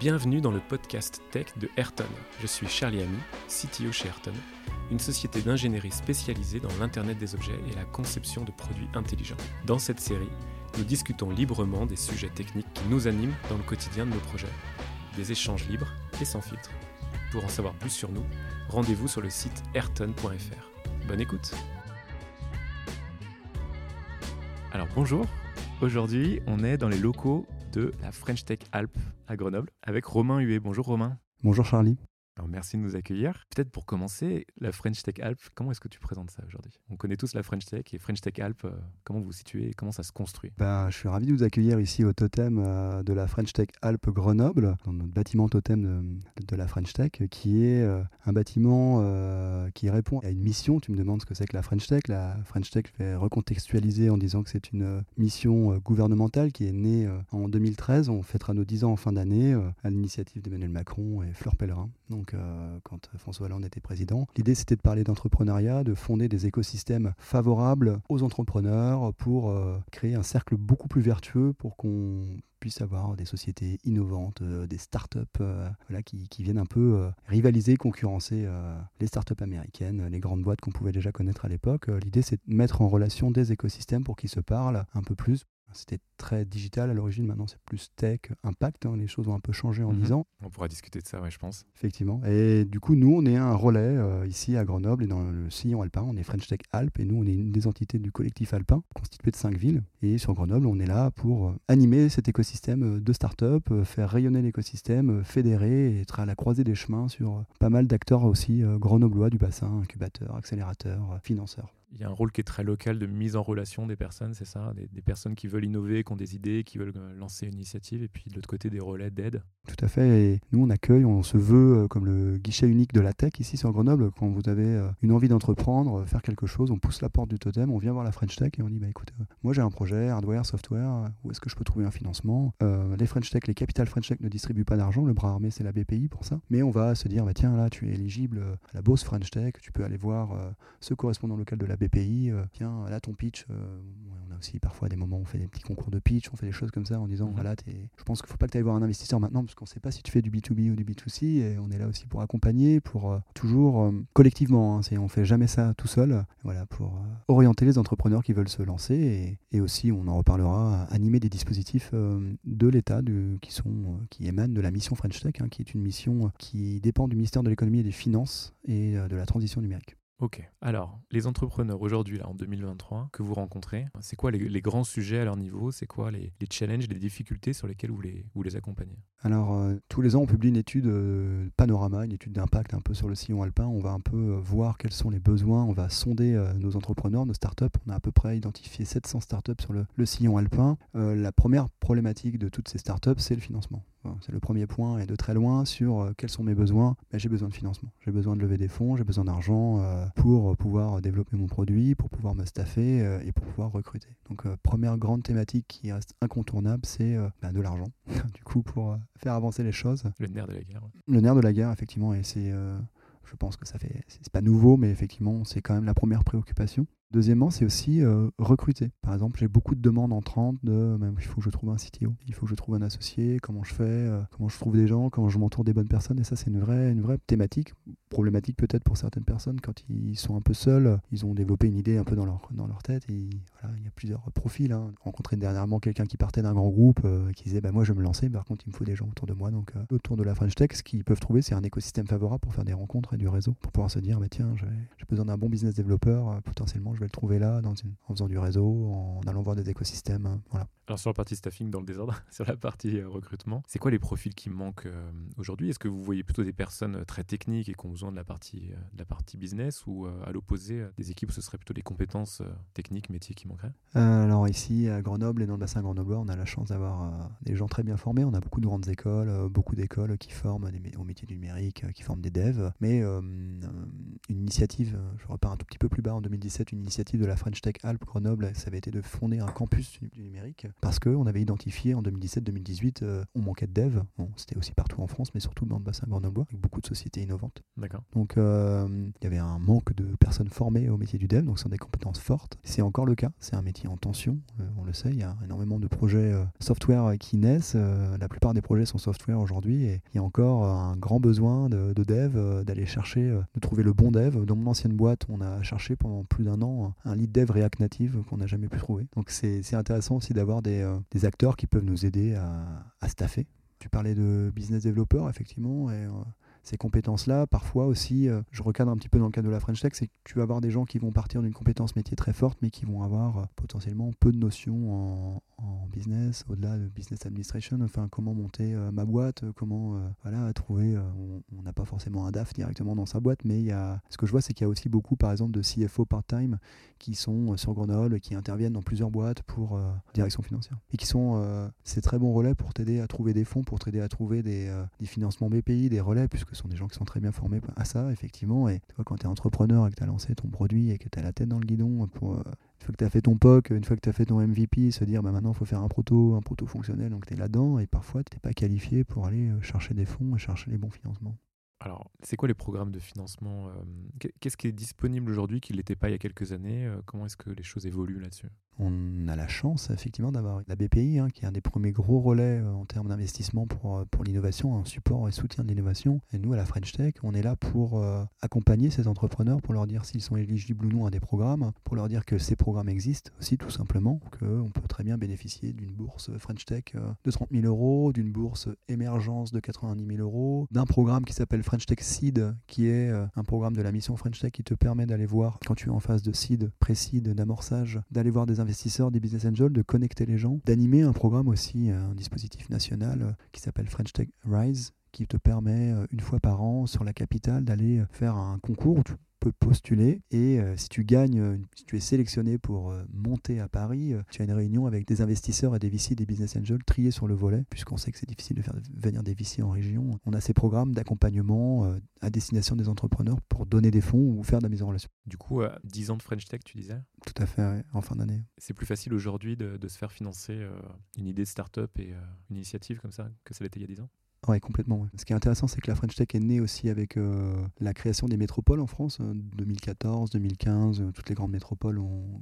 Bienvenue dans le podcast tech de Ayrton. Je suis Charlie Ami, CTO chez Ayrton, une société d'ingénierie spécialisée dans l'Internet des objets et la conception de produits intelligents. Dans cette série, nous discutons librement des sujets techniques qui nous animent dans le quotidien de nos projets. Des échanges libres et sans filtre. Pour en savoir plus sur nous, rendez-vous sur le site ayrton.fr. Bonne écoute Alors bonjour, aujourd'hui on est dans les locaux de la French Tech Alp à Grenoble avec Romain Huet. Bonjour Romain. Bonjour Charlie. Alors merci de nous accueillir. Peut-être pour commencer, la French Tech Alp, comment est-ce que tu présentes ça aujourd'hui? On connaît tous la French Tech et French Tech Alp, euh, comment vous vous situez et comment ça se construit? Ben, Je suis ravi de vous accueillir ici au totem euh, de la French Tech Alp Grenoble, dans notre bâtiment totem de, la French Tech, qui est euh, un bâtiment qui répond à une mission. Tu me demandes ce que c'est que la French Tech. La French Tech, je vais recontextualiser en disant que c'est une mission gouvernementale qui est née en 2013. On fêtera nos 10 ans en fin d'année à l'initiative d'Emmanuel Macron et Fleur Pellerin. Donc quand François Hollande était président. L'idée, c'était de parler d'entrepreneuriat, de fonder des écosystèmes favorables aux entrepreneurs pour euh, créer un cercle beaucoup plus vertueux pour qu'on puisse avoir des sociétés innovantes, euh, des startups euh, qui, viennent un peu rivaliser, concurrencer les startups américaines, les grandes boîtes qu'on pouvait déjà connaître à l'époque. L'idée, c'est de mettre en relation des écosystèmes pour qu'ils se parlent un peu plus c'était très digital à l'origine, maintenant c'est plus tech, impact. Hein. les choses ont un peu changé en 10 mhm. ans. On pourra discuter de ça, ouais, je pense. Effectivement. Et du coup, nous, on est un relais euh, ici à Grenoble et dans le sillon alpin. On est French Tech Alpes et nous, on est une des entités du collectif alpin constitué de cinq villes. Et sur Grenoble, on est là pour euh, animer cet écosystème euh, de start-up, faire rayonner l'écosystème, fédérer et être à la croisée des chemins sur pas mal d'acteurs aussi grenoblois du bassin, incubateurs, accélérateurs, financeurs il y a un rôle qui est très local de mise en relation des personnes, c'est ça des, personnes qui veulent innover, qui ont des idées, qui veulent euh, lancer une initiative, et puis de l'autre côté, des relais d'aide. Tout à fait. Et nous, on accueille, on se veut euh, comme le guichet unique de la tech ici sur Grenoble. Quand vous avez euh, une envie d'entreprendre, faire quelque chose, on pousse la porte du totem, on vient voir la French Tech et on dit bah, écoute, moi j'ai un projet, hardware, software, où est-ce que je peux trouver un financement? Les French Tech, les capitales French Tech ne distribuent pas d'argent, le bras armé, c'est la BPI pour ça. Mais on va se dire bah, tiens, là, tu es éligible à la bourse French Tech, tu peux aller voir ce correspondant local de la BPI là ton pitch, euh, on a aussi parfois des moments où on fait des petits concours de pitch, on fait des choses comme ça en disant, mhm. voilà, je pense qu'il ne faut pas que tu ailles voir un investisseur maintenant parce qu'on ne sait pas si tu fais du B2B ou du B2C et on est là aussi pour accompagner, pour euh, toujours euh, collectivement, hein, on ne fait jamais ça tout seul, voilà, pour orienter les entrepreneurs qui veulent se lancer et, aussi, on en reparlera, animer des dispositifs de l'État qui, sont, qui émanent de la mission French Tech, hein, qui est une mission qui dépend du ministère de l'économie et des finances et de la transition numérique. Ok. Alors, les entrepreneurs aujourd'hui, là, en 2023, que vous rencontrez, c'est quoi les, grands sujets à leur niveau? C'est quoi les, challenges, les difficultés sur lesquels vous les, vous les accompagnez? Alors, euh, tous les ans, on publie une étude euh, panorama, une étude d'impact un peu sur le sillon alpin. On va un peu euh, voir quels sont les besoins. On va sonder nos entrepreneurs, nos startups. On a à peu près identifié 700 startups sur le, le sillon alpin. la première problématique de toutes ces startups, c'est le financement. C'est le premier point et de très loin sur euh, quels sont mes besoins. Ben, j'ai besoin de financement. J'ai besoin de lever des fonds, j'ai besoin d'argent euh, pour pouvoir développer mon produit, pour pouvoir me staffer euh, et pour pouvoir recruter. Donc première grande thématique qui reste incontournable, c'est ben, de l'argent. du coup, pour faire avancer les choses. Le nerf de la guerre. Le nerf de la guerre, effectivement, et c'est je pense que ça fait, c'est pas nouveau, mais effectivement, c'est quand même la première préoccupation. Deuxièmement, c'est aussi euh, recruter. Par exemple, j'ai beaucoup de demandes entrantes de même, il faut que je trouve un CTO, il faut que je trouve un associé, comment je fais, euh, comment je trouve des gens, comment je m'entoure des bonnes personnes. Et ça, c'est une vraie, une vraie thématique, problématique peut-être pour certaines personnes quand ils sont un peu seuls, ils ont développé une idée un peu dans leur, dans leur tête. Il y a plusieurs profils. Hein. Rencontré dernièrement quelqu'un qui partait d'un grand groupe euh, qui disait bah, Moi, je vais me lancer, par contre, il me faut des gens autour de moi. Donc, autour de la French Tech, ce qu'ils peuvent trouver, c'est un écosystème favorable pour faire des rencontres et du réseau, pour pouvoir se dire bah, Tiens, j'ai besoin d'un bon business développeur, potentiellement, je vais le trouver là, dans en faisant du réseau, en allant voir des écosystèmes. Hein, voilà. Alors sur la partie staffing dans le désordre, sur la partie euh, recrutement, c'est quoi les profils qui manquent euh, aujourd'hui? Est-ce que vous voyez plutôt des personnes euh, très techniques et qui ont besoin de la partie, de la partie business ou à l'opposé des équipes où ce serait plutôt les compétences techniques, métiers qui manqueraient? Alors ici à Grenoble et dans le bassin grenoblois, on a la chance d'avoir des gens très bien formés. On a beaucoup de grandes écoles, beaucoup d'écoles qui forment des, au métier du numérique, qui forment des devs. Mais une initiative, je repars un tout petit peu plus bas en 2017, une l'initiative de la French Tech Alpes Grenoble, ça avait été de fonder un campus du numérique parce qu'on avait identifié en 2017-2018, on manquait de dev. C'était aussi partout en France, mais surtout dans le bassin grenoblois, avec beaucoup de sociétés innovantes. D'accord. Donc il y avait un manque de personnes formées au métier du dev, donc ce sont des compétences fortes. C'est encore le cas, c'est un métier en tension, on le sait, il y a énormément de projets software qui naissent. la plupart des projets sont software aujourd'hui et il y a encore un grand besoin de, de dev, d'aller chercher, de trouver le bon dev. Dans mon ancienne boîte, on a cherché pendant plus d'un an un lead dev React Native qu'on n'a jamais pu trouver. Donc c'est intéressant aussi d'avoir des, euh, des, acteurs qui peuvent nous aider à, à staffer. Tu parlais de business developer, effectivement, et euh, ces compétences-là, parfois aussi, euh, je recadre un petit peu dans le cadre de la French Tech, c'est que tu vas avoir des gens qui vont partir d'une compétence métier très forte, mais qui vont avoir potentiellement peu de notions en, business, au-delà de business administration, enfin comment monter euh, ma boîte, euh, comment euh, voilà trouver. on n'a pas forcément un DAF directement dans sa boîte, mais il y a, ce que je vois, c'est qu'il y a aussi beaucoup, par exemple, de CFO part-time qui sont sur Grenoble, qui interviennent dans plusieurs boîtes pour direction financière et qui sont c'est très bon relais pour t'aider à trouver des fonds, pour t'aider à trouver des, des, financements BPI, des relais, puisque ce sont des gens qui sont très bien formés à ça, effectivement. Et tu quand tu es entrepreneur et que tu as lancé ton produit et que tu as la tête dans le guidon pour une fois que tu as fait ton POC, une fois que tu as fait ton MVP, se dire bah maintenant il faut faire un proto, un proto fonctionnel, donc tu es là-dedans et parfois tu n'es pas qualifié pour aller euh, chercher des fonds et chercher les bons financements. Alors, c'est quoi les programmes de financement euh, Qu'est-ce qui est disponible aujourd'hui qui ne l'était pas il y a quelques années euh, Comment est-ce que les choses évoluent là-dessus? On a la chance, effectivement, d'avoir la BPI, hein, qui est un des premiers gros relais euh, en termes d'investissement pour, pour l'innovation, un support et soutien de l'innovation. Et nous, à la French Tech, on est là pour accompagner ces entrepreneurs, pour leur dire s'ils sont éligibles ou non à des programmes, pour leur dire que ces programmes existent aussi, tout simplement, qu'on peut très bien bénéficier d'une bourse French Tech de 30 000 euros, d'une bourse émergence de 90 000 euros, d'un programme qui s'appelle French Tech Seed, qui est euh, un programme de la mission French Tech qui te permet d'aller voir, quand tu es en phase de seed, pré-seed, d'amorçage, d'aller voir des investisseurs, des business angels, de connecter les gens, d'animer un programme aussi, euh, un dispositif national euh, qui s'appelle French Tech Rise, qui te permet une fois par an sur la capitale d'aller faire un concours peux postuler et euh, si tu gagnes, euh, si tu es sélectionné pour euh, monter à Paris, tu as une réunion avec des investisseurs et des VC, des business angels triés sur le volet, puisqu'on sait que c'est difficile de faire venir des VC en région. On a ces programmes d'accompagnement à destination des entrepreneurs pour donner des fonds ou faire de la mise en relation. Du coup, 10 ans de French Tech, tu disais? Tout à fait, en fin d'année. C'est plus facile aujourd'hui de, de, se faire financer une idée de start-up et une initiative comme ça que ça l'était il y a 10 ans? Oui, complètement. Ce qui est intéressant, c'est que la French Tech est née aussi avec euh, la création des métropoles en France, 2014, euh, 2015. Euh, toutes les grandes métropoles ont,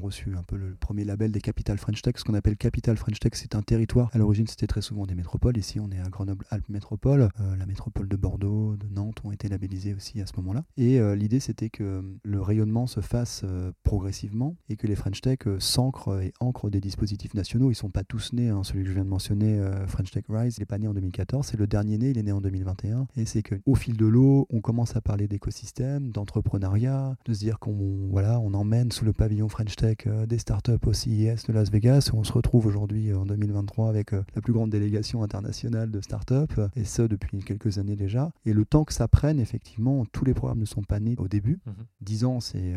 reçu un peu le premier label des capitales French Tech. Ce qu'on appelle Capital French Tech, c'est un territoire. À l'origine, c'était très souvent des métropoles. Ici, on est à Grenoble-Alpes Métropole. la métropole de Bordeaux, de Nantes ont été labellisées aussi à ce moment-là. Et l'idée, c'était que le rayonnement se fasse progressivement et que les French Tech s'ancrent et ancrent des dispositifs nationaux. Ils ne sont pas tous nés. Hein. Celui que je viens de mentionner, French Tech Rise, n'est pas né en 2014 c'est le dernier né, il est né en 2021. Et c'est qu'au fil de l'eau, on commence à parler d'écosystème, d'entrepreneuriat, de se dire qu'on voilà, on emmène sous le pavillon French Tech euh, des startups au CES de Las Vegas. Où on se retrouve aujourd'hui euh, en 2023 avec euh, la plus grande délégation internationale de startups, et ce depuis quelques années déjà. Et le temps que ça prenne, effectivement, tous les programmes ne sont pas nés au début. Mhm. Dix ans, c'est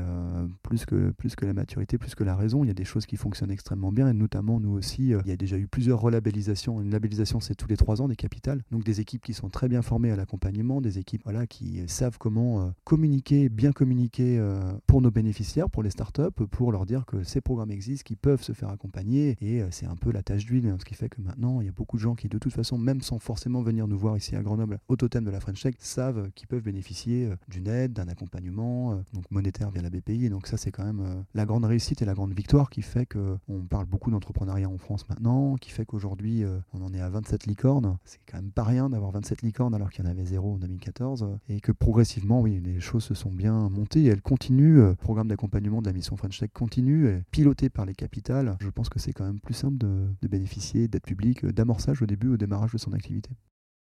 plus, que, plus que la maturité, plus que la raison. Il y a des choses qui fonctionnent extrêmement bien, et notamment nous aussi, il y a déjà eu plusieurs relabellisations. Une labellisation, c'est tous les trois ans des capitales donc des équipes qui sont très bien formées à l'accompagnement, des équipes voilà, qui savent comment euh, communiquer, bien communiquer euh, pour nos bénéficiaires, pour les startups, pour leur dire que ces programmes existent, qu'ils peuvent se faire accompagner. Et euh, c'est un peu la tâche d'huile, hein, ce qui fait que maintenant, il y a beaucoup de gens qui, de toute façon, même sans forcément venir nous voir ici à Grenoble, au totem de la French Tech, savent qu'ils peuvent bénéficier d'une aide, d'un accompagnement donc monétaire via la BPI. Et donc ça, c'est quand même la grande réussite et la grande victoire qui fait qu'on parle beaucoup d'entrepreneuriat en France maintenant, qui fait qu'aujourd'hui, on en est à 27 licornes. C'est quand même pas rien d'avoir 27 licornes alors qu'il y en avait zéro en 2014 et que progressivement, oui, les choses se sont bien montées et elles continuent. Le programme d'accompagnement de la mission French Tech continue, piloté par les capitales. Je pense que c'est quand même plus simple de, de bénéficier d'aide publique, d'amorçage au début, au démarrage de son activité.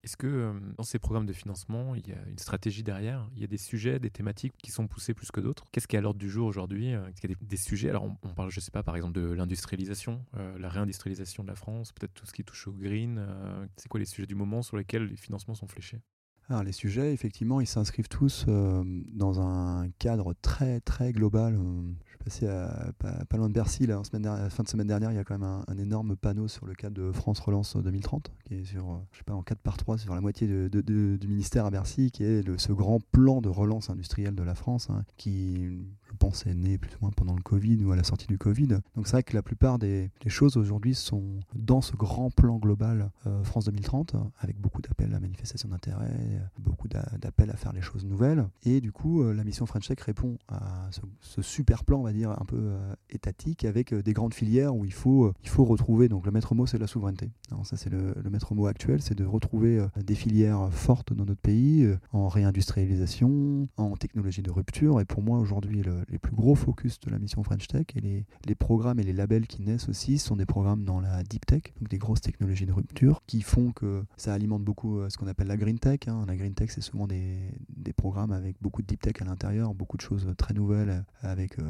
Est-ce que euh, dans ces programmes de financement, il y a une stratégie derrière? Il y a des sujets, des thématiques qui sont poussés plus que d'autres? Qu'est-ce qui est à l'ordre du jour aujourd'hui euh, Est-ce qu'il y a des, sujets? Alors, on, parle, je ne sais pas, par exemple, de l'industrialisation, euh, la réindustrialisation de la France, peut-être tout ce qui touche au green. c'est quoi les sujets du moment sur lesquels les financements sont fléchés? Alors, les sujets, effectivement, ils s'inscrivent tous dans un cadre très très global passé pas, loin de Bercy, là, fin de semaine dernière, il y a quand même un, énorme panneau sur le cadre de France Relance 2030, qui est sur, euh, je sais pas, en 4 par 3, sur la moitié du ministère à Bercy, qui est ce grand plan de relance industrielle de la France, hein, qui, pense, est né plus ou moins pendant le Covid ou à la sortie du Covid. Donc c'est vrai que la plupart des, choses aujourd'hui sont dans ce grand plan global euh, France 2030, avec beaucoup d'appels à manifestation d'intérêt, beaucoup d'appels à faire les choses nouvelles. Et du coup, la mission French Tech répond à ce, super plan, on va dire, un peu étatique, avec des grandes filières où il faut, il faut retrouver, donc le maître mot c'est la souveraineté. Ça c'est le, maître mot actuel, c'est de retrouver des filières fortes dans notre pays, en réindustrialisation, en technologie de rupture. Et pour moi, aujourd'hui, les plus gros focus de la mission French Tech et les, programmes et les labels qui naissent aussi sont des programmes dans la deep tech, donc des grosses technologies de rupture, qui font que ça alimente beaucoup euh, ce qu'on appelle la green tech. Hein. La green tech, c'est souvent des, programmes avec beaucoup de deep tech à l'intérieur, beaucoup de choses très nouvelles, avec euh,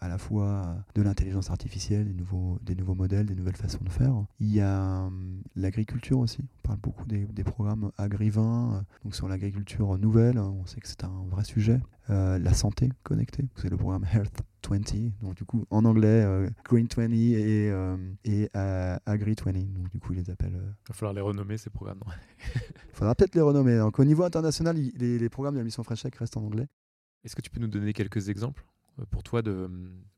à la fois de l'intelligence artificielle, des nouveaux, modèles, des nouvelles façons de faire. Il y a hum, l'agriculture aussi. On parle beaucoup des, programmes agri-vin, euh, donc sur l'agriculture nouvelle. On sait que c'est un vrai sujet. La santé connectée. Le programme Health 20, donc du coup en anglais euh, Green 20 et, euh, et Agri 20, donc du coup ils les appellent. Il va falloir les renommer ces programmes. Il faudra peut-être les renommer. Donc au niveau international, les, les programmes de la mission French Tech restent en anglais. Est-ce que tu peux nous donner quelques exemples? euh, pour toi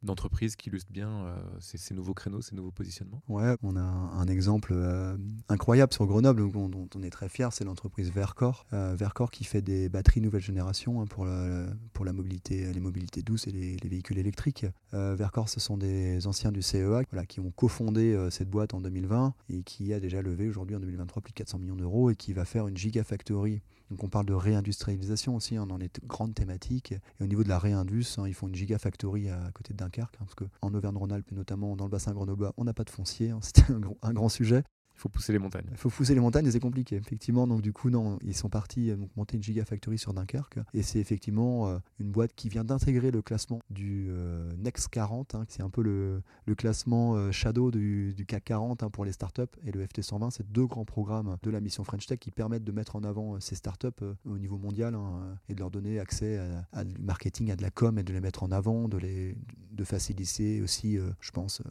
d'entreprise qui illustre bien euh, ces, nouveaux créneaux, ces nouveaux positionnements? Ouais, on a un, exemple euh, incroyable sur Grenoble dont, on est très fier, c'est l'entreprise Vercor. Vercor qui fait des batteries nouvelle génération hein, pour, la mobilité, les mobilités douces et les, véhicules électriques. Vercor, ce sont des anciens du CEA qui ont cofondé cette boîte en 2020 et qui a déjà levé aujourd'hui en 2023 plus de 400 millions d'euros et qui va faire une gigafactory donc on parle de réindustrialisation aussi hein, dans les grandes thématiques. Et au niveau de la réindus, hein, ils font une gigafactory à côté de Dunkerque, hein, parce qu'en Auvergne-Rhône-Alpes, notamment dans le bassin grenoblois, on n'a pas de foncier. C'était un, grand sujet. Il faut pousser les montagnes. Il faut pousser les montagnes et c'est compliqué, effectivement. Donc, du coup, non, ils sont partis euh, monter une gigafactory sur Dunkerque. Et c'est effectivement euh, une boîte qui vient d'intégrer le classement du euh, Next 40. Hein. c'est un peu le, classement Shadow du, du, CAC 40 hein, pour les startups. Et le FT 120, c'est deux grands programmes de la mission French Tech qui permettent de mettre en avant ces startups au niveau mondial hein, et de leur donner accès à, du marketing, à de la com et de les mettre en avant, de, les, de faciliter aussi, je pense,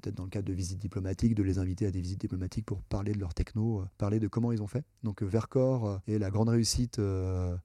peut-être dans le cadre de visites diplomatiques, de les inviter à des visites diplomatiques pour parler de leur techno, euh, parler de comment ils ont fait. Donc euh, Vercor euh, et la grande réussite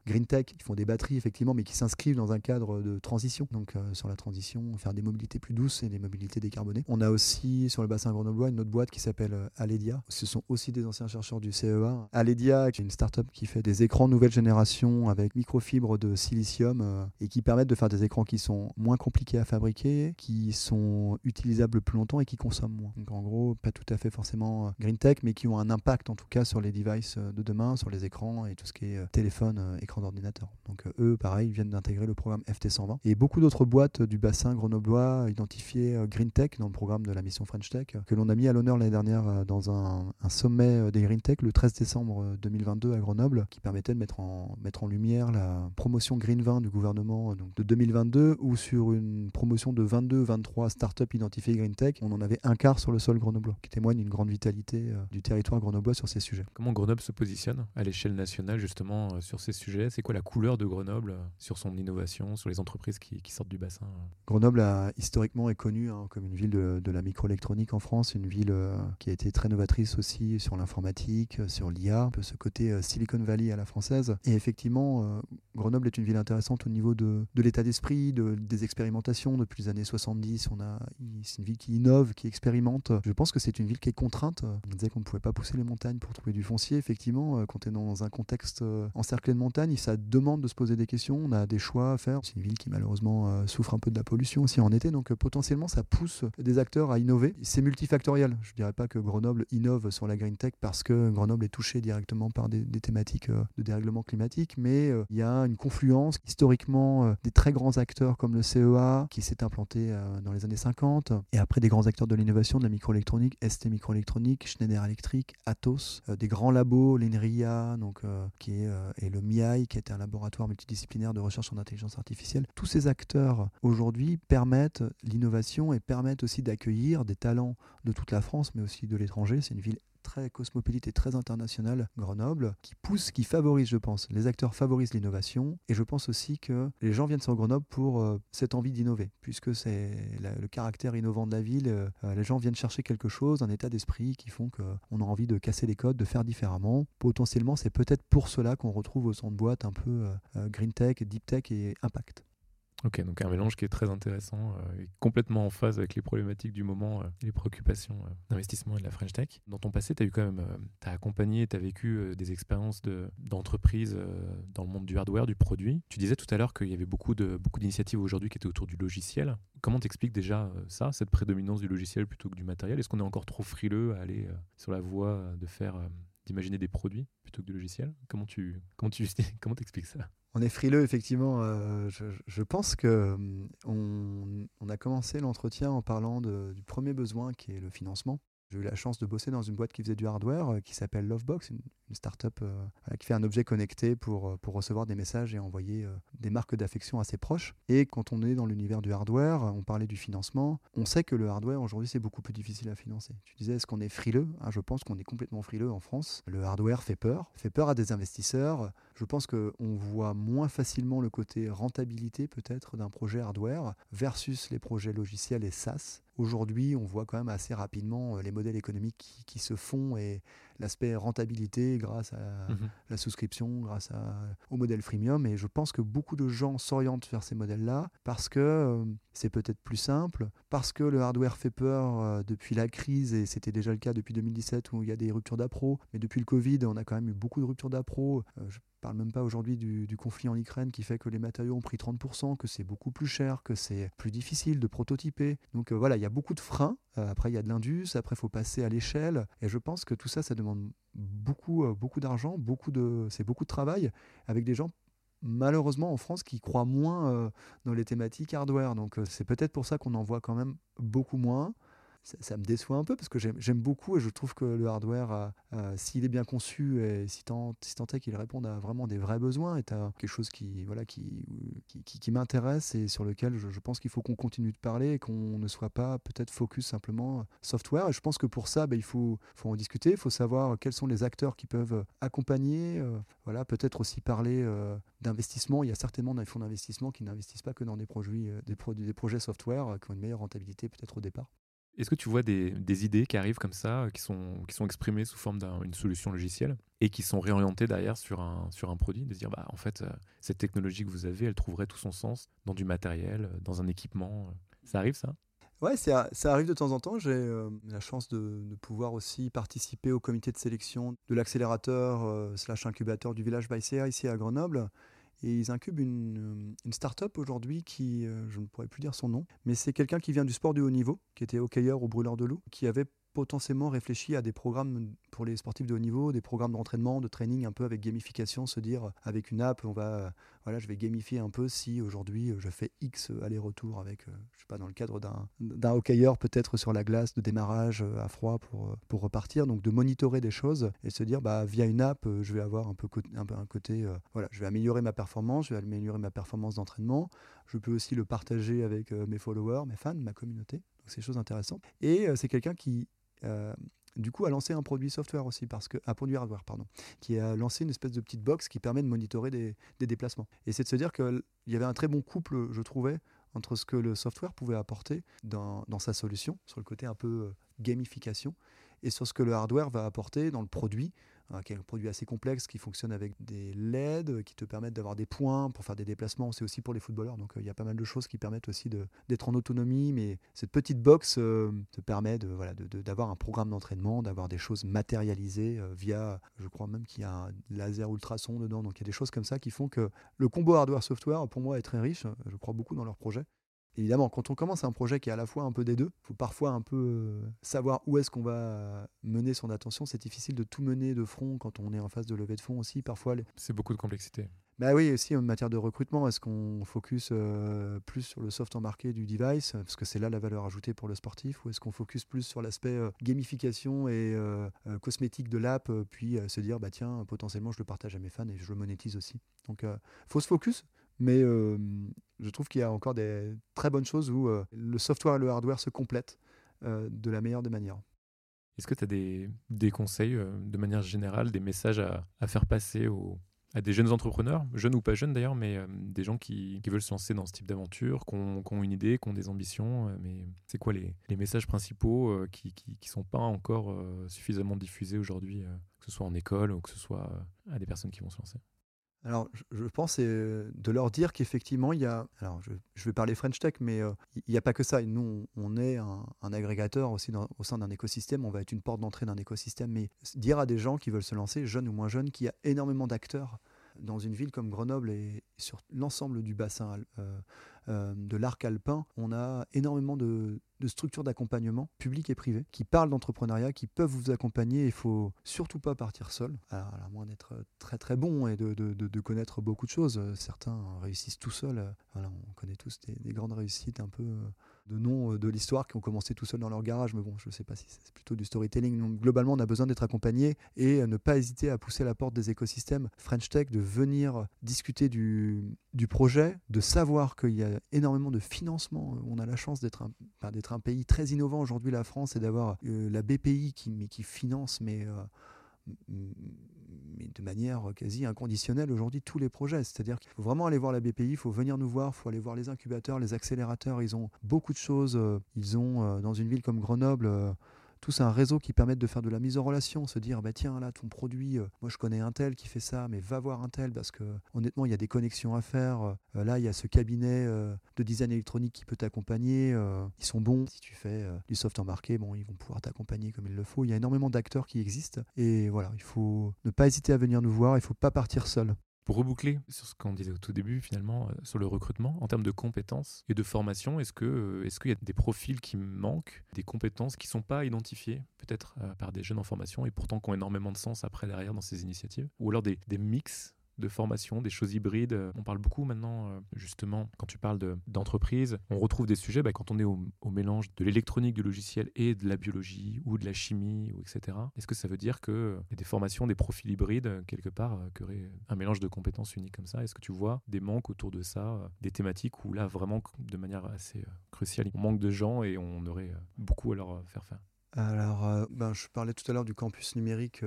Green Tech, ils font des batteries effectivement, mais qui s'inscrivent dans un cadre de transition. Donc sur la transition, faire des mobilités plus douces et des mobilités décarbonées. On a aussi sur le bassin grenoblois une autre boîte qui s'appelle Aledia. Ce sont aussi des anciens chercheurs du CEA. Aledia, qui est une start-up qui fait des écrans nouvelle génération avec microfibres de silicium et qui permettent de faire des écrans qui sont moins compliqués à fabriquer, qui sont utilisables plus longtemps qui consomment moins. Donc en gros, pas tout à fait forcément euh, green tech, mais qui ont un impact en tout cas sur les devices euh, de demain, sur les écrans et tout ce qui est euh, téléphone, écran d'ordinateur. Donc eux, pareil, viennent d'intégrer le programme FT120. Et beaucoup d'autres boîtes du bassin grenoblois identifiées green tech dans le programme de la mission French Tech, que l'on a mis à l'honneur l'année dernière dans un, sommet des green tech le 13 décembre 2022 à Grenoble, qui permettait de mettre en, mettre en lumière la promotion Green 20 du gouvernement donc de 2022, ou sur une promotion de 22-23 startups identifiées green tech, en avait un quart sur le sol grenoblois, qui témoigne d'une grande vitalité euh, du territoire grenoblois sur ces sujets. Comment Grenoble se positionne à l'échelle nationale justement euh, sur ces sujets? C'est quoi la couleur de Grenoble euh, sur son innovation, sur les entreprises qui, sortent du bassin Grenoble a, historiquement est connue hein, comme une ville de, la microélectronique en France, une ville qui a été très novatrice aussi sur l'informatique, sur l'IA, un peu ce côté Silicon Valley à la française. Et effectivement, Grenoble est une ville intéressante au niveau de, de l'état d'esprit, de, des expérimentations. Depuis les années 70, on a, c'est une ville qui innove qui expérimente. Je pense que c'est une ville qui est contrainte. On disait qu'on ne pouvait pas pousser les montagnes pour trouver du foncier. Effectivement, euh, quand tu es dans un contexte euh, encerclé de montagnes, ça demande de se poser des questions. On a des choix à faire. C'est une ville qui malheureusement euh, souffre un peu de la pollution aussi en été. Donc potentiellement, ça pousse des acteurs à innover. C'est multifactoriel. Je ne dirais pas que Grenoble innove sur la green tech parce que Grenoble est touché directement par des, thématiques de dérèglement climatique, mais il y a une confluence historiquement des très grands acteurs comme le CEA qui s'est implanté dans les années 50 et après des grands acteurs de l'innovation, de la microélectronique, ST Microélectronique, Schneider Electric, Atos, euh, des grands labos, l'INRIA, donc, euh, qui est, euh, et le MIAI, qui était un laboratoire multidisciplinaire de recherche en intelligence artificielle. Tous ces acteurs aujourd'hui permettent l'innovation et permettent aussi d'accueillir des talents de toute la France, mais aussi de l'étranger. C'est une ville très cosmopolite et très internationale, Grenoble, qui pousse, qui favorise, je pense. Les acteurs favorisent l'innovation et je pense aussi que les gens viennent sur Grenoble pour euh, cette envie d'innover, puisque c'est le caractère innovant de la ville. Euh, les gens viennent chercher quelque chose, un état d'esprit qui font qu'on a envie de casser les codes, de faire différemment. Potentiellement, c'est peut-être pour cela qu'on retrouve au de boîte un peu euh, green tech, deep tech et impact. Ok, donc un mélange qui est très intéressant euh, et complètement en phase avec les problématiques du moment euh, les préoccupations euh, d'investissement et de la French Tech. Dans ton passé, tu as eu quand même, tu accompagné, tu as vécu des expériences d'entreprise dans le monde du hardware, du produit. Tu disais tout à l'heure qu'il y avait beaucoup de beaucoup d'initiatives aujourd'hui qui étaient autour du logiciel. Comment t'expliques déjà ça, cette prédominance du logiciel plutôt que du matériel? Est-ce qu'on est encore trop frileux à aller sur la voie de faire d'imaginer des produits plutôt que du logiciel? Comment tu comment tu comment t'expliques ça? On est frileux, effectivement. Euh, je, pense que hum, on, a commencé l'entretien en parlant du premier besoin qui est le financement. J'ai eu la chance de bosser dans une boîte qui faisait du hardware euh, qui s'appelle Lovebox, une, une start-up euh, qui fait un objet connecté pour, recevoir des messages et envoyer des marques d'affection assez proches. Et quand on est dans l'univers du hardware, on parlait du financement, on sait que le hardware aujourd'hui c'est beaucoup plus difficile à financer. Tu disais est-ce qu'on est frileux? Ah, Je pense qu'on est complètement frileux en France. Le hardware fait peur, fait peur à des investisseurs. Je pense qu'on voit moins facilement le côté rentabilité peut-être d'un projet hardware versus les projets logiciels et SaaS Aujourd'hui, on voit quand même assez rapidement euh, les modèles économiques qui, se font et l'aspect rentabilité grâce à mhm. la souscription, grâce au modèle freemium. Et je pense que beaucoup de gens s'orientent vers ces modèles-là parce que euh, c'est peut-être plus simple, parce que le hardware fait peur euh, depuis la crise, et c'était déjà le cas depuis 2017 où il y a des ruptures d'appro. Mais depuis le Covid, on a quand même eu beaucoup de ruptures d'appro parle même pas aujourd'hui du, conflit en Ukraine qui fait que les matériaux ont pris 30%, que c'est beaucoup plus cher, que c'est plus difficile de prototyper. Donc euh, voilà, il y a beaucoup de freins. Euh, après, il y a de l'indus, après, il faut passer à l'échelle. Et je pense que tout ça, ça demande beaucoup, euh, beaucoup d'argent, beaucoup de, c'est beaucoup de travail avec des gens malheureusement en France qui croient moins dans les thématiques hardware. Donc c'est peut-être pour ça qu'on en voit quand même beaucoup moins ça, me déçoit un peu parce que j'aime beaucoup et je trouve que le hardware, s'il est bien conçu et si tant, si tant est qu'il réponde à vraiment des vrais besoins, est quelque chose qui, voilà, qui, qui, m'intéresse et sur lequel je, pense qu'il faut qu'on continue de parler et qu'on ne soit pas peut-être focus simplement software. Et je pense que pour ça, bah, il faut, faut en discuter, il faut savoir quels sont les acteurs qui peuvent accompagner, euh, voilà, peut-être aussi parler euh, d'investissement. Il y a certainement des fonds d'investissement qui n'investissent pas que dans des, produits, euh, des, des projets software qui ont une meilleure rentabilité peut-être au départ. Est-ce que tu vois des, idées qui arrivent comme ça, qui sont, qui sont exprimées sous forme d'une solution logicielle et qui sont réorientées derrière sur un, sur un produit De dire, bah, en fait, euh, cette technologie que vous avez, elle trouverait tout son sens dans du matériel, euh, dans un équipement. Euh. Ça arrive ça? Ouais, ça, ça, arrive de temps en temps. J'ai la chance de, pouvoir aussi participer au comité de sélection de l'accélérateur slash incubateur du village Baïséa ici à Grenoble. Et ils incubent une, euh, une start-up aujourd'hui qui, euh, je ne pourrais plus dire son nom, mais c'est quelqu'un qui vient du sport de haut niveau, qui était hockeyeur au brûleur de loup, qui avait potentiellement réfléchi à des programmes pour les sportifs de haut niveau, des programmes d'entraînement, de training un peu avec gamification, se dire avec une app, on va, voilà, je vais gamifier un peu si aujourd'hui je fais X aller-retour avec, euh, je sais pas, dans le cadre d'un hockeyeur peut-être sur la glace de démarrage euh, à froid pour, euh, pour repartir, donc de monitorer des choses et se dire bah via une app, je vais avoir un peu, un, côté, voilà, je vais améliorer ma performance, je vais améliorer ma performance d'entraînement, je peux aussi le partager avec mes followers, mes fans, ma communauté, donc c'est des choses intéressantes. Et c'est quelqu'un qui euh, du coup, a lancé un produit software aussi, parce que, un produit hardware, pardon, qui a lancé une espèce de petite box qui permet de monitorer des, déplacements. Et c'est de se dire qu'il y avait un très bon couple, je trouvais, entre ce que le software pouvait apporter dans, dans sa solution, sur le côté un peu euh, gamification, et sur ce que le hardware va apporter dans le produit, hein, qui est un produit assez complexe qui fonctionne avec des LED qui te permettent d'avoir des points pour faire des déplacements. C'est aussi pour les footballeurs, donc euh, il y a pas mal de choses qui permettent aussi d'être en autonomie. Mais cette petite box euh, te permet d'avoir voilà, de, un programme d'entraînement, d'avoir des choses matérialisées euh, via, je crois même qu'il y a un laser ultrason dedans. Donc il y a des choses comme ça qui font que le combo hardware-software, pour moi, est très riche. Je crois beaucoup dans leur projet. Évidemment, quand on commence un projet qui est à la fois un peu des deux, il faut parfois un peu euh, savoir où est-ce qu'on va mener son attention. C'est difficile de tout mener de front quand on est en phase de levée de fonds aussi. Parfois, c'est beaucoup de complexité. Bah oui, aussi en matière de recrutement, est-ce qu'on focus euh, plus sur le soft embarqué du device, parce que c'est là la valeur ajoutée pour le sportif, ou est-ce qu'on focus plus sur l'aspect euh, gamification et cosmétique de l'app, puis se dire, bah tiens, potentiellement je le partage à mes fans et je le monétise aussi. Donc, faut se focus, mais je trouve qu'il y a encore des très bonnes choses où le software et le hardware se complètent de la meilleure des manières. Est-ce que tu as des, des conseils de manière générale, des messages à, à faire passer aux, à des jeunes entrepreneurs, jeunes ou pas jeunes d'ailleurs, mais des gens qui, qui, veulent se lancer dans ce type d'aventure, qui ont, qui ont, une idée, qui ont des ambitions. mais c'est quoi les, les, messages principaux qui ne sont pas encore suffisamment diffusés aujourd'hui, que ce soit en école ou que ce soit à des personnes qui vont se lancer? Alors, je pense de leur dire qu'effectivement, il y a. Alors, je, vais parler French Tech, mais il n'y a pas que ça. Nous, on est un, agrégateur aussi au sein d'un écosystème. On va être une porte d'entrée d'un écosystème. Mais dire à des gens qui veulent se lancer, jeunes ou moins jeunes, qu'il y a énormément d'acteurs dans une ville comme Grenoble et sur l'ensemble du bassin euh, euh, de l'arc alpin, on a énormément de, structures d'accompagnement, publiques et privées, qui parlent d'entrepreneuriat, qui peuvent vous accompagner. Il faut surtout pas partir seul, à moins d'être très très bon et de, connaître beaucoup de choses. Certains réussissent tout seuls. Voilà, on connaît tous des, grandes réussites un peu de noms de l'histoire qui ont commencé tout seuls dans leur garage. Mais bon, je ne sais pas si c'est plutôt du storytelling. Globalement, on a besoin d'être accompagné et ne pas hésiter à pousser la porte des écosystèmes French Tech, de venir discuter du, du projet, de savoir qu'il y a énormément de financement. On a la chance d'être un, un pays très innovant aujourd'hui, la France, et d'avoir euh, la BPI qui, mais qui finance, mais, euh, mais de manière quasi inconditionnelle aujourd'hui tous les projets. C'est-à-dire qu'il faut vraiment aller voir la BPI, il faut venir nous voir, il faut aller voir les incubateurs, les accélérateurs. Ils ont beaucoup de choses. Euh, ils ont, dans une ville comme Grenoble, tout c'est un réseau qui permet de faire de la mise en relation, se dire bah tiens là ton produit, euh, moi je connais un tel qui fait ça, mais va voir un tel parce que honnêtement il y a des connexions à faire. Euh, là il y a ce cabinet euh, de design électronique qui peut t'accompagner, ils sont bons. Si tu fais du soft embarqué, bon ils vont pouvoir t'accompagner comme il le faut. Il y a énormément d'acteurs qui existent et voilà il faut ne pas hésiter à venir nous voir, il faut pas partir seul. Pour reboucler sur ce qu'on disait au tout début, finalement, euh, sur le recrutement, en termes de compétences et de formation, est-ce euh, qu'il y a des profils qui manquent, des compétences qui ne sont pas identifiées, peut-être euh, par des jeunes en formation, et pourtant qui ont énormément de sens après derrière dans ces initiatives? Ou alors des, des mix de formation, des choses hybrides. On parle beaucoup maintenant, euh, justement, quand tu parles d'entreprise, on retrouve des sujets bah, quand on est au, mélange de l'électronique, du logiciel et de la biologie ou de la chimie, ou etc. Est-ce que ça veut dire y a des formations, des profils hybrides, quelque part, euh, auraient un mélange de compétences uniques comme ça? Est-ce que tu vois des manques autour de ça, euh, des thématiques où là, vraiment, de manière assez cruciale, on manque de gens et on aurait beaucoup à leur faire faire? Alors, ben, je parlais tout à l'heure du campus numérique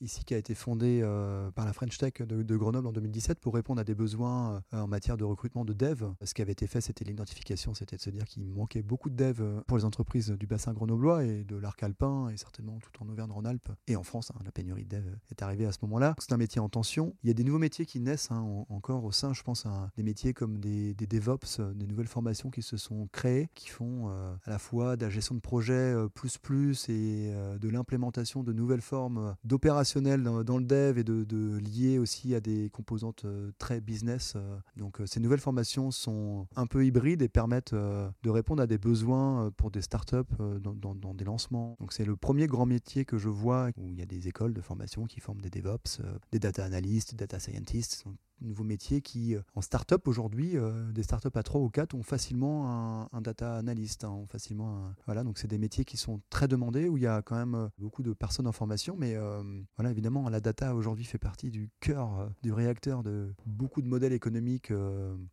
ici qui a été fondée euh, par la French Tech de, Grenoble en 2017 pour répondre à des besoins euh, en matière de recrutement de dev. Ce qui avait été fait, c'était l'identification, c'était de se dire qu'il manquait beaucoup de dev euh, pour les entreprises du bassin grenoblois et de l'arc alpin et certainement tout en Auvergne-Rhône-Alpes et en France. Hein, la pénurie de dev est arrivée à ce moment-là. C'est un métier en tension. Il y a des nouveaux métiers qui naissent hein, encore au sein, je pense, des métiers comme des, des, DevOps, des nouvelles formations qui se sont créées, qui font à la fois de la gestion de projet plus plus et de l'implémentation de nouvelles formes d'opérations dans, le dev et de, lier aussi à des composantes euh, très business. Euh. Donc euh, ces nouvelles formations sont un peu hybrides et permettent de répondre à des besoins pour des startups dans, des lancements. Donc c'est le premier grand métier que je vois où il y a des écoles de formation qui forment des DevOps, des data analysts, data scientists nouveau métier qui, euh, en start-up aujourd'hui, euh, des start-up à 3 ou 4 ont facilement un, data analyst. Hein, facilement voilà, donc c'est des métiers qui sont très demandés, où il y a quand même euh, beaucoup de personnes en formation. Mais voilà, évidemment, la data aujourd'hui fait partie du cœur du réacteur de beaucoup de modèles économiques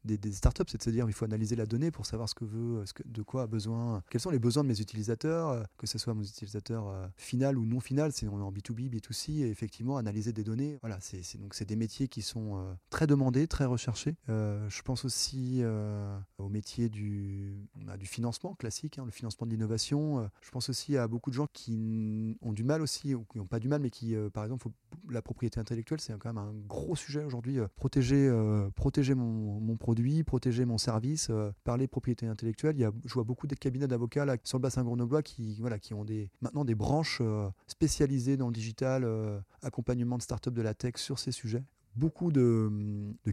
des, des start-up. C'est de se dire il faut analyser la donnée pour savoir ce que veut, ce que, de quoi a besoin, quels sont les besoins de mes utilisateurs, que ce soit mes utilisateurs final ou non final, c'est en B2B, B2C, et effectivement analyser des données. Voilà, c'est donc c'est des métiers qui sont très très demandé, très recherché. Euh, je pense aussi euh, au métier du, du financement classique, hein, le financement de l'innovation. Euh, je pense aussi à beaucoup de gens qui ont du mal aussi, ou qui n'ont pas du mal, mais qui, par exemple, la propriété intellectuelle, c'est quand même un gros sujet aujourd'hui. protéger protéger mon, produit, protéger mon service, parler propriété intellectuelle. Il y a, je vois beaucoup de cabinets d'avocats sur le bassin grenoblois qui, voilà, qui ont des, maintenant des branches spécialisées dans le digital, accompagnement de start-up de la tech sur ces sujets beaucoup de,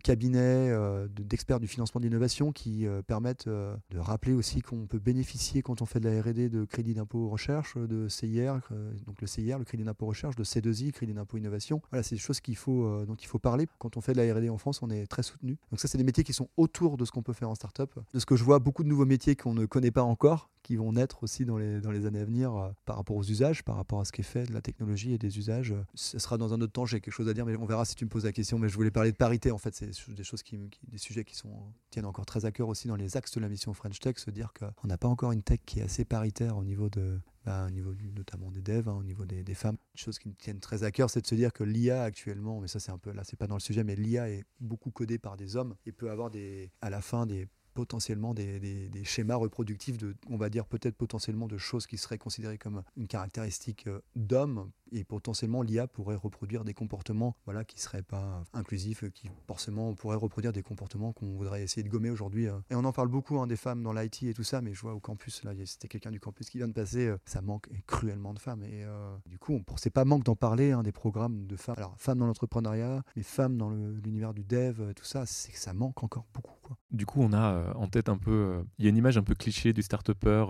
cabinets, euh, d'experts du financement de l'innovation qui euh, permettent euh, de rappeler aussi qu'on peut bénéficier quand on fait de la R&D de crédit d'impôt recherche, de CIR, donc le CIR, le crédit d'impôt recherche, de C2I, crédit d'impôt innovation. Voilà, c'est des choses qu'il faut, dont il faut parler. Quand on fait de la R&D en France, on est très soutenu. Donc ça, c'est des métiers qui sont autour de ce qu'on peut faire en start-up. De ce que je vois, beaucoup de nouveaux métiers qu'on ne connaît pas encore, qui vont naître aussi dans les, dans les années à venir par rapport aux usages, par rapport à ce qui est fait de la technologie et des usages. Ce sera dans un autre temps, j'ai quelque chose à dire, mais on verra si tu me poses la question mais je voulais parler de parité. En fait, c'est des choses qui, des sujets qui sont, tiennent encore très à cœur aussi dans les axes de la mission French Tech, se dire qu'on n'a pas encore une tech qui est assez paritaire au niveau de, bah, au niveau notamment des devs, hein, au niveau des, femmes. Une chose qui me tiennent très à cœur, c'est de se dire que l'IA actuellement, mais ça c'est un peu là, c'est pas dans le sujet, mais l'IA est beaucoup codée par des hommes et peut avoir des, à la fin des potentiellement des, schémas reproductifs de, on va dire peut-être potentiellement de choses qui seraient considérées comme une caractéristique euh, d'homme et potentiellement l'IA pourrait reproduire des comportements voilà, qui seraient pas inclusifs, qui forcément pourraient reproduire des comportements qu'on voudrait essayer de gommer aujourd'hui. Euh. Et on en parle beaucoup hein, des femmes dans l'IT et tout ça, mais je vois au campus, là, c'était quelqu'un du campus qui vient de passer, euh, ça manque cruellement de femmes. Et du coup, on pensait pas manque d'en parler, hein, des programmes de femmes. Alors, femmes dans l'entrepreneuriat, mais femmes dans l'univers du dev, tout ça, c'est que ça manque encore beaucoup. Quoi. Du coup, on a en tête un peu, il y a une image un peu cliché du start-upper,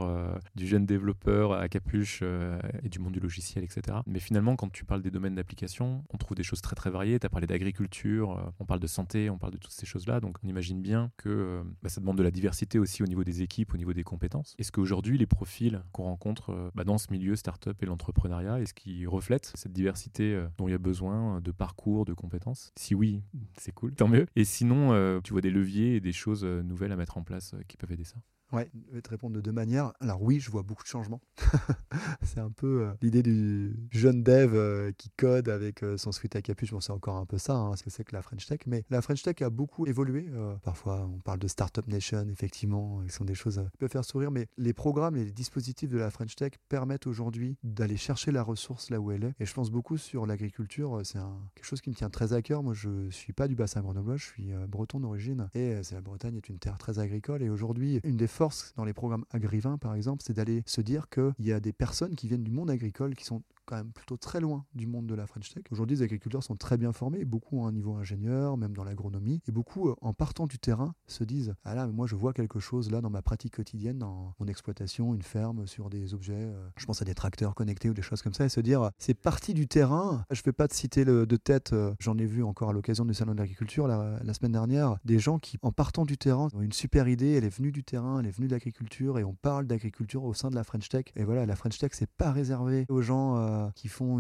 du jeune développeur à capuche et du monde du logiciel, etc. Mais finalement, quand tu parles des domaines d'application, on trouve des choses très très variées. Tu as parlé d'agriculture, euh, on parle de santé, on parle de toutes ces choses-là. Donc on imagine bien que euh, bah, ça demande de la diversité aussi au niveau des équipes, au niveau des compétences. Est-ce qu'aujourd'hui, les profils qu'on rencontre euh, bah, dans ce milieu startup et l'entrepreneuriat, est-ce qu'ils reflètent cette diversité dont il y a besoin de parcours, de compétences? Si oui, c'est cool, tant mieux. Et sinon, tu vois des leviers et des choses nouvelles à mettre en place qui peuvent aider ça? Ouais, je vais te répondre de deux manières. Alors oui, je vois beaucoup de changements. c'est un peu euh, l'idée du jeune dev euh, qui code avec euh, son suite à capuche. Bon, c'est encore un peu ça, hein, ce que c'est que la French Tech. Mais la French Tech a beaucoup évolué. parfois, on parle de Startup Nation, effectivement, qui sont des choses qui peuvent faire sourire. Mais les programmes les dispositifs de la French Tech permettent aujourd'hui d'aller chercher la ressource là où elle est. Et je pense beaucoup sur l'agriculture. C'est quelque chose qui me tient très à cœur. Moi, je suis pas du bassin grenoblois, je suis breton d'origine. Et la Bretagne est une terre très agricole. Et aujourd'hui, une des dans les programmes agrivins, par exemple, c'est d'aller se dire qu'il y a des personnes qui viennent du monde agricole qui sont quand même plutôt très loin du monde de la French Tech. Aujourd'hui, les agriculteurs sont très bien formés, beaucoup ont un niveau ingénieur, même dans l'agronomie, et beaucoup, euh, en partant du terrain, se disent Ah là, moi je vois quelque chose là dans ma pratique quotidienne, dans mon exploitation, une ferme sur des objets, euh, je pense à des tracteurs connectés ou des choses comme ça, et se dire C'est parti du terrain. Je ne vais pas te citer de tête, euh, j'en ai vu encore à l'occasion du salon de l'agriculture la, semaine dernière, des gens qui, en partant du terrain, ont une super idée, elle est venue du terrain, elle est venue de l'agriculture, et on parle d'agriculture au sein de la French Tech. Et voilà, la French Tech, c'est pas réservé aux gens qui font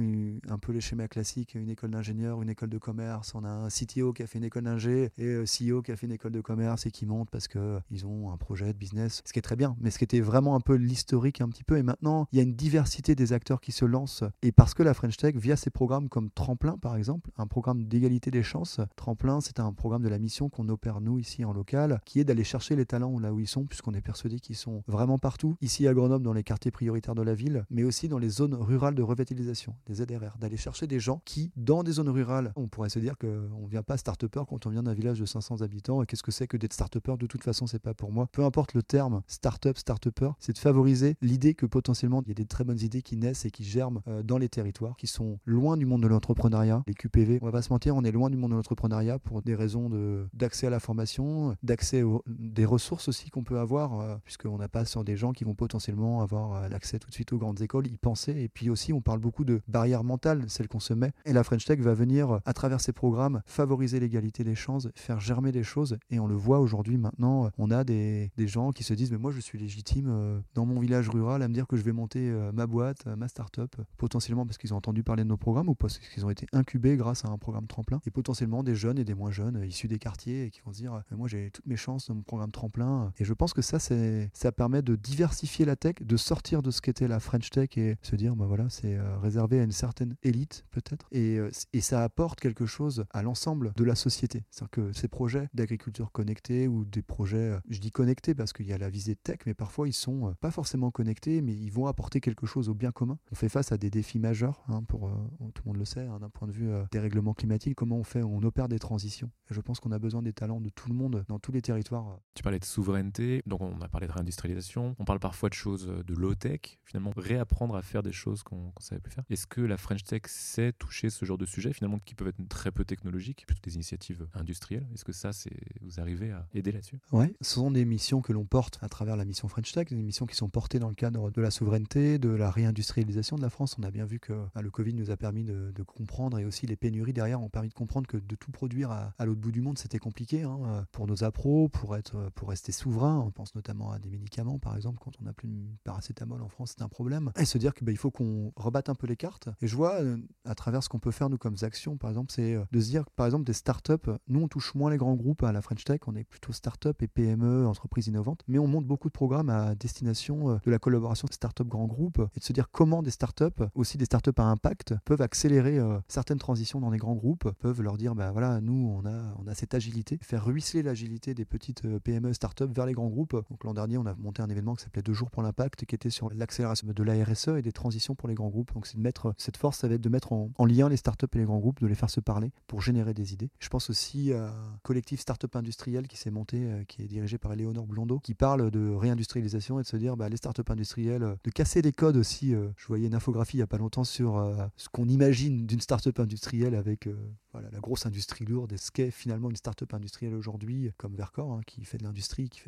un peu les schémas classiques, une école d'ingénieur, une école de commerce. On a un CTO qui a fait une école d'ingé et un CEO qui a fait une école de commerce et qui monte parce qu'ils ont un projet de business, ce qui est très bien. Mais ce qui était vraiment un peu l'historique un petit peu. Et maintenant, il y a une diversité des acteurs qui se lancent. Et parce que la French Tech, via ses programmes comme Tremplin, par exemple, un programme d'égalité des chances, Tremplin, c'est un programme de la mission qu'on opère nous ici en local, qui est d'aller chercher les talents là où ils sont, puisqu'on est persuadé qu'ils sont vraiment partout, ici à Grenoble, dans les quartiers prioritaires de la ville, mais aussi dans les zones rurales de des ZRR, d'aller chercher des gens qui, dans des zones rurales, on pourrait se dire qu'on ne vient pas start-upper quand on vient d'un village de 500 habitants, qu'est-ce que c'est que d'être start-upper? De toute façon, c'est pas pour moi. Peu importe le terme start-up, start-upper, c'est de favoriser l'idée que potentiellement, il y a des très bonnes idées qui naissent et qui germent euh, dans les territoires, qui sont loin du monde de l'entrepreneuriat. Les QPV, on va pas se mentir, on est loin du monde de l'entrepreneuriat pour des raisons d'accès à la formation, d'accès des ressources aussi qu'on peut avoir, euh, puisqu'on n'a pas sur des gens qui vont potentiellement avoir euh, l'accès tout de suite aux grandes écoles, y penser. Et puis aussi, on parle beaucoup de barrières mentales, celles qu'on se met. Et la French Tech va venir, à travers ces programmes, favoriser l'égalité des chances, faire germer des choses. Et on le voit aujourd'hui maintenant, on a des, des, gens qui se disent Mais moi, je suis légitime euh, dans mon village rural à me dire que je vais monter ma boîte, ma start-up, potentiellement parce qu'ils ont entendu parler de nos programmes ou parce qu'ils ont été incubés grâce à un programme tremplin. Et potentiellement des jeunes et des moins jeunes issus des quartiers et qui vont se dire Moi, j'ai toutes mes chances dans mon programme tremplin. Et je pense que ça, ça permet de diversifier la tech, de sortir de ce qu'était la French Tech et se dire, bah voilà, c'est euh, réservé à une certaine élite peut-être. Et, euh, et ça apporte quelque chose à l'ensemble de la société. C'est-à-dire que ces projets d'agriculture connectée ou des projets, euh, je dis connectés parce qu'il y a la visée tech, mais parfois ils sont pas forcément connectés, mais ils vont apporter quelque chose au bien commun. On fait face à des défis majeurs, hein, pour tout le monde le sait, hein, d'un point de vue des règlements climatiques. Comment on fait On opère des transitions. Je pense qu'on a besoin des talents de tout le monde dans tous les territoires. Tu parlais de souveraineté, donc on a parlé de réindustrialisation, on parle parfois de choses de low-tech, finalement réapprendre à faire des choses qu'on ne Est-ce que la French Tech sait toucher ce genre de sujet, finalement, qui peuvent être très peu technologiques, plutôt des initiatives industrielles? Est-ce que ça, c'est vous arrivez à aider là-dessus? Oui, ce sont des missions que l'on porte à travers la mission French Tech, des missions qui sont portées dans le cadre de la souveraineté, de la réindustrialisation de la France. On a bien vu que bah, le Covid nous a permis de, comprendre et aussi les pénuries derrière ont permis de comprendre que de tout produire à, l'autre bout du monde, c'était compliqué hein, pour nos appros, pour, être, pour rester souverain. On pense notamment à des médicaments, par exemple, quand on n'a plus de paracétamol en France, c'est un problème. Et se dire qu'il bah, faut qu'on rebatte un peu les cartes. Et je vois, euh, à travers ce qu'on peut faire, nous, comme actions, par exemple, c'est euh, de se dire par exemple, des startups, nous, on touche moins les grands groupes à la French Tech, on est plutôt startup et PME, entreprises innovantes, mais on monte beaucoup de programmes à destination euh, de la collaboration de startups grands groupes et de se dire comment des startups, aussi des startups à impact, peuvent accélérer certaines transitions dans les grands groupes, peuvent leur dire, bah voilà, nous, on a, on a cette agilité, faire ruisseler l'agilité des petites PME, startups vers les grands groupes. Donc l'an dernier, on a monté un événement qui s'appelait Deux jours pour l'impact, qui était sur l'accélération de la RSE et des transitions pour les grands groupes Donc c'est de mettre cette force, ça va être de mettre en, lien les startups et les grands groupes, de les faire se parler pour générer des idées. Je pense aussi à un collectif startup industriel qui s'est monté, euh, qui est dirigé par Léonore Blondeau, qui parle de réindustrialisation et de se dire bah, les startups industrielles, euh, de casser les codes aussi. je voyais une infographie il n'y a pas longtemps sur ce qu'on imagine d'une startup industrielle avec voilà, la grosse industrie lourde et ce qu'est finalement une startup industrielle aujourd'hui, comme Vercor, hein, qui fait de l'industrie, qui,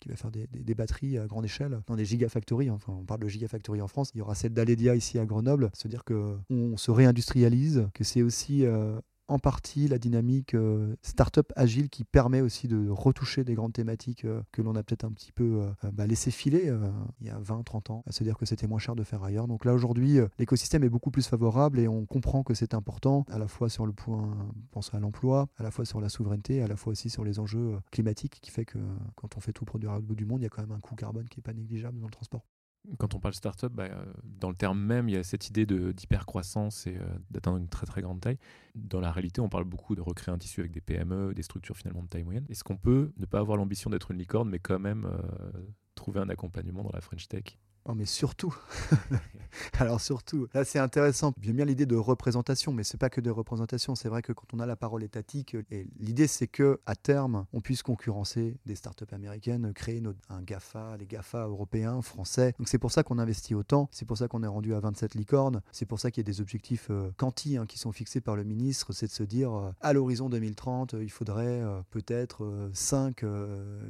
qui va faire des, des, batteries à grande échelle dans des gigafactories. Enfin, on parle de gigafactories en France. Il y aura celle d'Aledia ici à Grenoble. Se dire qu'on se réindustrialise, que c'est aussi euh, en partie la dynamique euh, start-up agile qui permet aussi de retoucher des grandes thématiques euh, que l'on a peut-être un petit peu bah, laissé filer il y a 20-30 ans, à se dire que c'était moins cher de faire ailleurs. Donc là aujourd'hui, l'écosystème est beaucoup plus favorable et on comprend que c'est important, à la fois sur le point, pense à l'emploi, à la fois sur la souveraineté, à la fois aussi sur les enjeux climatiques, qui fait que quand on fait tout produire à l'autre bout du monde, il y a quand même un coût carbone qui n'est pas négligeable dans le transport. Quand on parle startup, bah, euh, dans le terme même, il y a cette idée d'hypercroissance et euh, d'atteindre une très très grande taille. Dans la réalité, on parle beaucoup de recréer un tissu avec des PME, des structures finalement de taille moyenne. Est-ce qu'on peut ne pas avoir l'ambition d'être une licorne, mais quand même euh, trouver un accompagnement dans la French Tech? Oh, mais surtout. Alors surtout, là c'est intéressant. J'aime bien l'idée de représentation, mais c'est pas que de représentation. C'est vrai que quand on a la parole étatique, et l'idée c'est que à terme, on puisse concurrencer des startups américaines, créer un GAFA, les GAFA européens, français. Donc c'est pour ça qu'on investit autant. C'est pour ça qu'on est rendu à 27 licornes. C'est pour ça qu'il y a des objectifs euh, quanti hein, qui sont fixés par le ministre. C'est de se dire euh, à l'horizon 2030, il faudrait euh, peut-être 5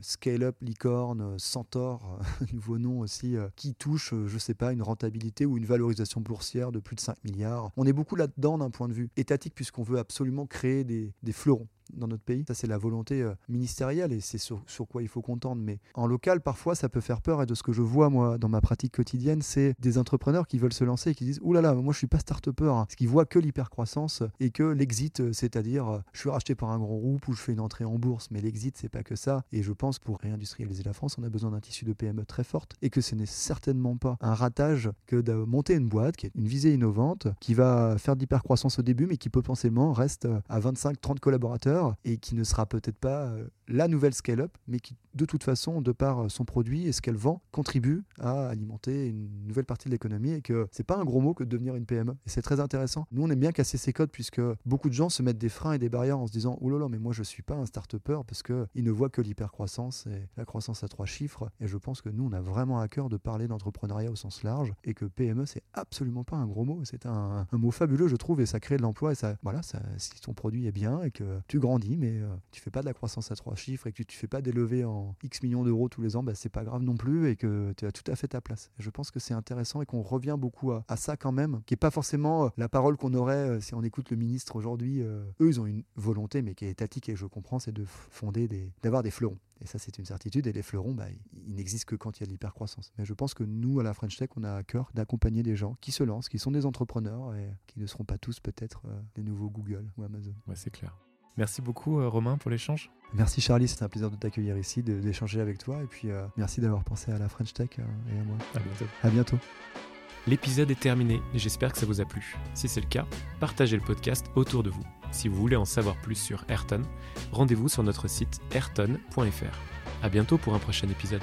scale-up licornes, Centaure, nouveau nom aussi, qui touche, euh, je sais pas, une rentabilité ou une valorisation boursière de plus de 5 milliards. On est beaucoup là-dedans d'un point de vue étatique puisqu'on veut absolument créer des, des fleurons dans notre pays. Ça, c'est la volonté euh, ministérielle et c'est sur, quoi il faut qu'on Mais en local, parfois, ça peut faire peur. Et de ce que je vois, moi, dans ma pratique quotidienne, c'est des entrepreneurs qui veulent se lancer et qui disent Ouh là là, moi, je suis pas start-upper. Hein. Parce qu'ils voient que l'hypercroissance et que l'exit, euh, c'est-à-dire euh, je suis racheté par un grand groupe ou je fais une entrée en bourse. Mais l'exit, c'est pas que ça. Et je pense pour réindustrialiser la France, on a besoin d'un tissu de PME très forte et que ce n'est certainement pas un ratage que de monter une boîte qui est une visée innovante, qui va faire de l'hypercroissance au début, mais qui potentiellement reste à 25-30 collaborateurs et qui ne sera peut-être pas euh, la nouvelle scale-up, mais qui de toute façon, de par euh, son produit et ce qu'elle vend, contribue à alimenter une nouvelle partie de l'économie et que c'est pas un gros mot que de devenir une PME. Et c'est très intéressant. Nous, on aime bien casser ces codes puisque beaucoup de gens se mettent des freins et des barrières en se disant Oh là là, mais moi je suis pas un start-upper parce qu'ils ne voient que l'hypercroissance et la croissance à trois chiffres. Et je pense que nous, on a vraiment à cœur de parler d'entrepreneuriat au sens large et que PME, c'est absolument pas un gros mot. C'est un, mot fabuleux, je trouve, et ça crée de l'emploi. Et ça, voilà, ça, si ton produit est bien et que tu grandis, mais euh, tu fais pas de la croissance à trois chiffres et que tu, fais pas des levées en X millions d'euros tous les ans, bah, c'est pas grave non plus et que tu as tout à fait ta place. je pense que c'est intéressant et qu'on revient beaucoup à, ça quand même, qui est pas forcément euh, la parole qu'on aurait euh, si on écoute le ministre aujourd'hui. eux, ils ont une volonté, mais qui est étatique et je comprends, c'est de fonder des, d'avoir des fleurons. Et ça, c'est une certitude. Et les fleurons, bah, ils n'existent que quand il y a de l'hypercroissance. Mais je pense que nous, à la French Tech, on a à cœur d'accompagner des gens qui se lancent, qui sont des entrepreneurs et qui ne seront pas tous peut-être des nouveaux Google ou Amazon. Ouais, c'est clair. Merci beaucoup euh, Romain pour l'échange. Merci Charlie, c'est un plaisir de t'accueillir ici, d'échanger avec toi et puis euh, merci d'avoir pensé à la French Tech euh, et à moi. À bientôt. À bientôt. L'épisode est terminé et j'espère que ça vous a plu. Si c'est le cas, partagez le podcast autour de vous. Si vous voulez en savoir plus sur Ayrton, rendez-vous sur notre site ayrton.fr. À bientôt pour un prochain épisode.